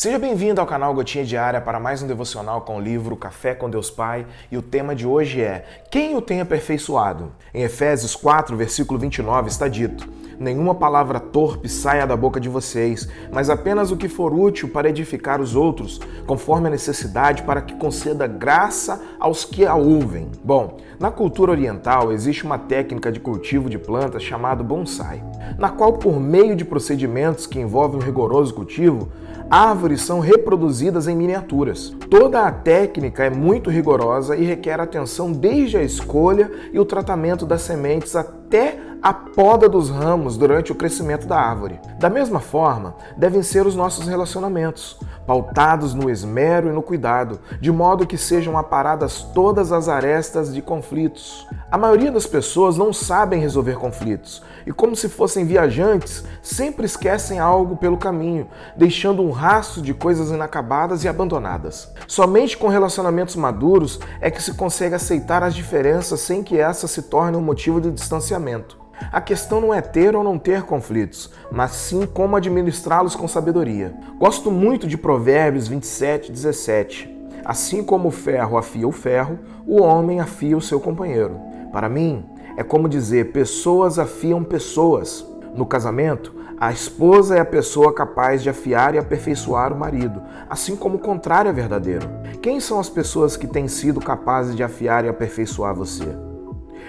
Seja bem-vindo ao canal Gotinha Diária para mais um devocional com o livro Café com Deus Pai e o tema de hoje é Quem o tem aperfeiçoado? Em Efésios 4, versículo 29 está dito: Nenhuma palavra torpe saia da boca de vocês, mas apenas o que for útil para edificar os outros, conforme a necessidade, para que conceda graça aos que a ouvem. Bom, na cultura oriental existe uma técnica de cultivo de plantas chamada bonsai, na qual, por meio de procedimentos que envolvem um rigoroso cultivo, árvores são reproduzidas em miniaturas. Toda a técnica é muito rigorosa e requer atenção desde a escolha e o tratamento das sementes até a poda dos ramos durante o crescimento da árvore. Da mesma forma, devem ser os nossos relacionamentos, pautados no esmero e no cuidado, de modo que sejam aparadas todas as arestas de conflitos. A maioria das pessoas não sabem resolver conflitos e, como se fossem viajantes, sempre esquecem algo pelo caminho, deixando um rastro de coisas inacabadas e abandonadas. Somente com relacionamentos maduros é que se consegue aceitar as diferenças sem que essas se tornem um motivo de distanciamento. A questão não é ter ou não ter conflitos, mas sim como administrá-los com sabedoria. Gosto muito de Provérbios 27, 17. Assim como o ferro afia o ferro, o homem afia o seu companheiro. Para mim, é como dizer: pessoas afiam pessoas. No casamento, a esposa é a pessoa capaz de afiar e aperfeiçoar o marido, assim como o contrário é verdadeiro. Quem são as pessoas que têm sido capazes de afiar e aperfeiçoar você?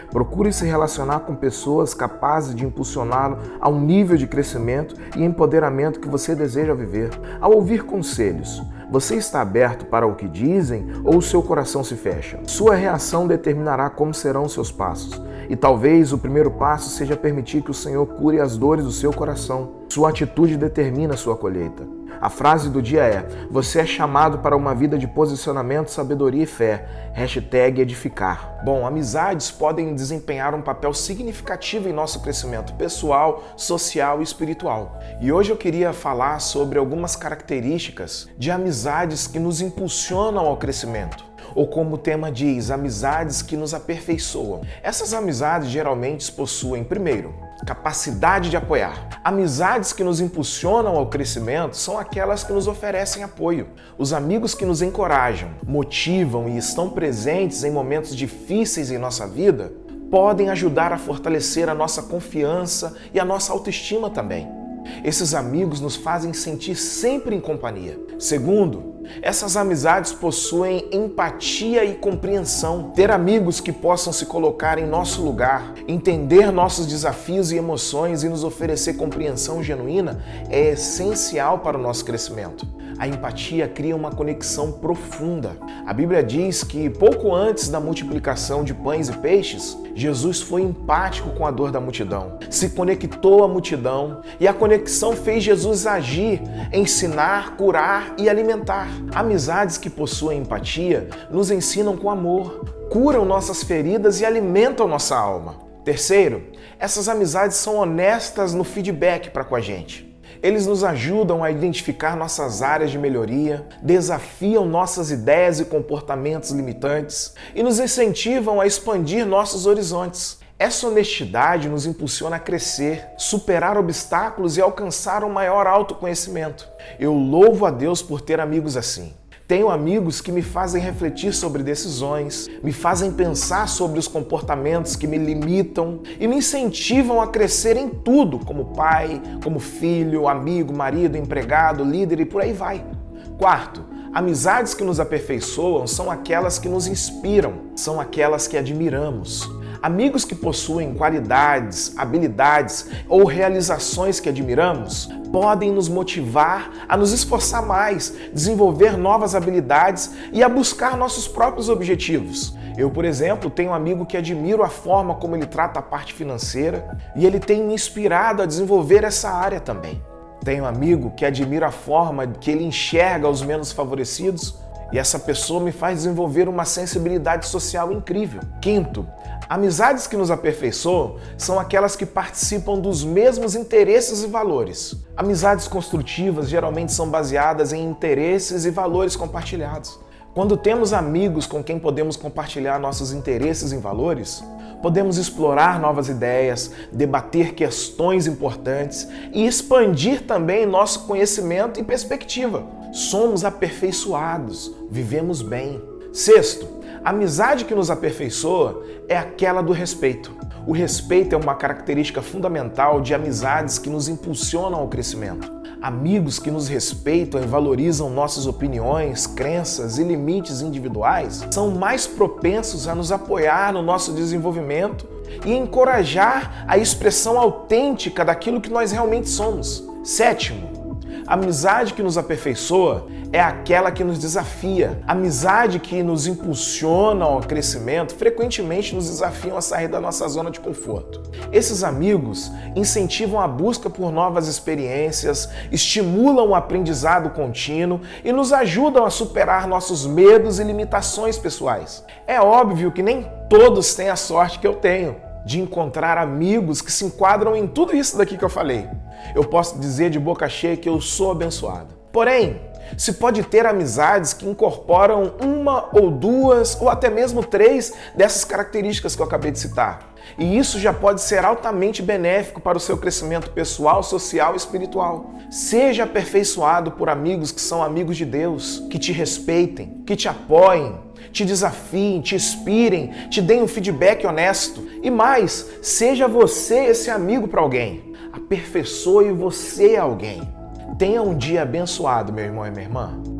Procure se relacionar com pessoas capazes de impulsioná-lo a um nível de crescimento e empoderamento que você deseja viver. Ao ouvir conselhos, você está aberto para o que dizem ou o seu coração se fecha? Sua reação determinará como serão seus passos. E talvez o primeiro passo seja permitir que o Senhor cure as dores do seu coração. Sua atitude determina sua colheita. A frase do dia é: Você é chamado para uma vida de posicionamento, sabedoria e fé. Hashtag edificar. Bom, amizades podem desempenhar um papel significativo em nosso crescimento pessoal, social e espiritual. E hoje eu queria falar sobre algumas características de amizades que nos impulsionam ao crescimento ou como o tema diz, amizades que nos aperfeiçoam. Essas amizades geralmente possuem, primeiro, capacidade de apoiar. Amizades que nos impulsionam ao crescimento são aquelas que nos oferecem apoio. Os amigos que nos encorajam, motivam e estão presentes em momentos difíceis em nossa vida podem ajudar a fortalecer a nossa confiança e a nossa autoestima também. Esses amigos nos fazem sentir sempre em companhia. Segundo, essas amizades possuem empatia e compreensão. Ter amigos que possam se colocar em nosso lugar, entender nossos desafios e emoções e nos oferecer compreensão genuína é essencial para o nosso crescimento. A empatia cria uma conexão profunda. A Bíblia diz que pouco antes da multiplicação de pães e peixes, Jesus foi empático com a dor da multidão, se conectou à multidão e a conexão fez Jesus agir, ensinar, curar e alimentar. Amizades que possuem empatia nos ensinam com amor, curam nossas feridas e alimentam nossa alma. Terceiro, essas amizades são honestas no feedback para com a gente. Eles nos ajudam a identificar nossas áreas de melhoria, desafiam nossas ideias e comportamentos limitantes e nos incentivam a expandir nossos horizontes. Essa honestidade nos impulsiona a crescer, superar obstáculos e alcançar um maior autoconhecimento. Eu louvo a Deus por ter amigos assim. Tenho amigos que me fazem refletir sobre decisões, me fazem pensar sobre os comportamentos que me limitam e me incentivam a crescer em tudo, como pai, como filho, amigo, marido, empregado, líder e por aí vai. Quarto, amizades que nos aperfeiçoam são aquelas que nos inspiram, são aquelas que admiramos. Amigos que possuem qualidades, habilidades ou realizações que admiramos podem nos motivar a nos esforçar mais, desenvolver novas habilidades e a buscar nossos próprios objetivos. Eu, por exemplo, tenho um amigo que admiro a forma como ele trata a parte financeira e ele tem me inspirado a desenvolver essa área também. Tenho um amigo que admiro a forma que ele enxerga os menos favorecidos e essa pessoa me faz desenvolver uma sensibilidade social incrível. Quinto, Amizades que nos aperfeiçoam são aquelas que participam dos mesmos interesses e valores. Amizades construtivas geralmente são baseadas em interesses e valores compartilhados. Quando temos amigos com quem podemos compartilhar nossos interesses e valores, podemos explorar novas ideias, debater questões importantes e expandir também nosso conhecimento e perspectiva. somos aperfeiçoados, vivemos bem. Sexto, a amizade que nos aperfeiçoa é aquela do respeito. O respeito é uma característica fundamental de amizades que nos impulsionam ao crescimento. Amigos que nos respeitam e valorizam nossas opiniões, crenças e limites individuais são mais propensos a nos apoiar no nosso desenvolvimento e encorajar a expressão autêntica daquilo que nós realmente somos. Sétimo, a amizade que nos aperfeiçoa é aquela que nos desafia. A amizade que nos impulsiona ao crescimento frequentemente nos desafiam a sair da nossa zona de conforto. Esses amigos incentivam a busca por novas experiências, estimulam o aprendizado contínuo e nos ajudam a superar nossos medos e limitações pessoais. É óbvio que nem todos têm a sorte que eu tenho de encontrar amigos que se enquadram em tudo isso daqui que eu falei. Eu posso dizer de boca cheia que eu sou abençoado. Porém, se pode ter amizades que incorporam uma ou duas ou até mesmo três dessas características que eu acabei de citar. E isso já pode ser altamente benéfico para o seu crescimento pessoal, social e espiritual. Seja aperfeiçoado por amigos que são amigos de Deus, que te respeitem, que te apoiem, te desafiem, te inspirem, te deem um feedback honesto. E mais, seja você esse amigo para alguém. Aperfeiçoe você alguém. Tenha um dia abençoado, meu irmão e minha irmã.